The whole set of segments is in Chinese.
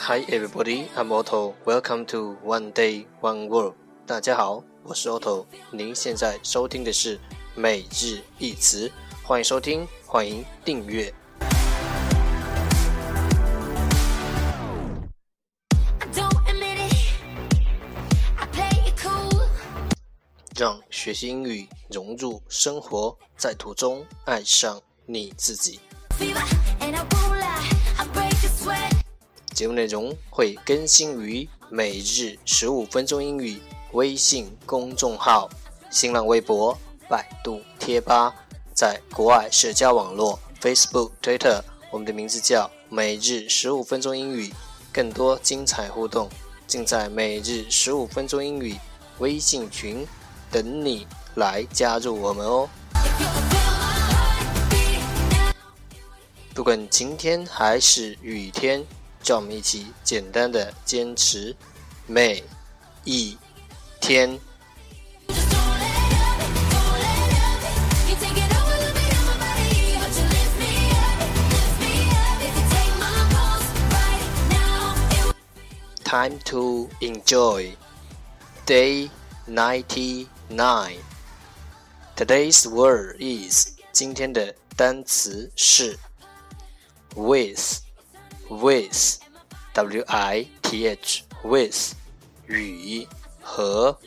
Hi everybody, I'm Otto. Welcome to One Day One World. 大家好，我是 Otto。您现在收听的是每日一词，欢迎收听，欢迎订阅。让学习英语融入生活，在途中爱上你自己。节目内容会更新于每日十五分钟英语微信公众号、新浪微博、百度贴吧，在国外社交网络 Facebook、Twitter，我们的名字叫每日十五分钟英语。更多精彩互动尽在每日十五分钟英语微信群。等你来加入我们哦！不管晴天还是雨天，让我们一起简单的坚持每一天。Time to enjoy day ninety. Nine. Today's word is 今天的单词是 with with w i t h with 与和。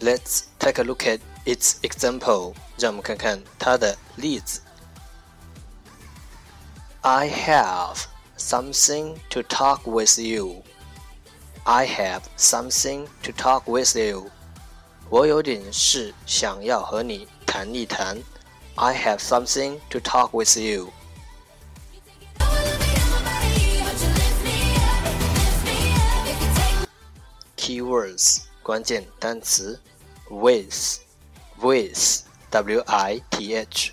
Let's take a look at its example. 让我们看看它的例子。I have something to talk with you. I have something to talk with you. 我有点事想要和你谈一谈。I have something to talk with you. Keywords 关键单词 with with w i t h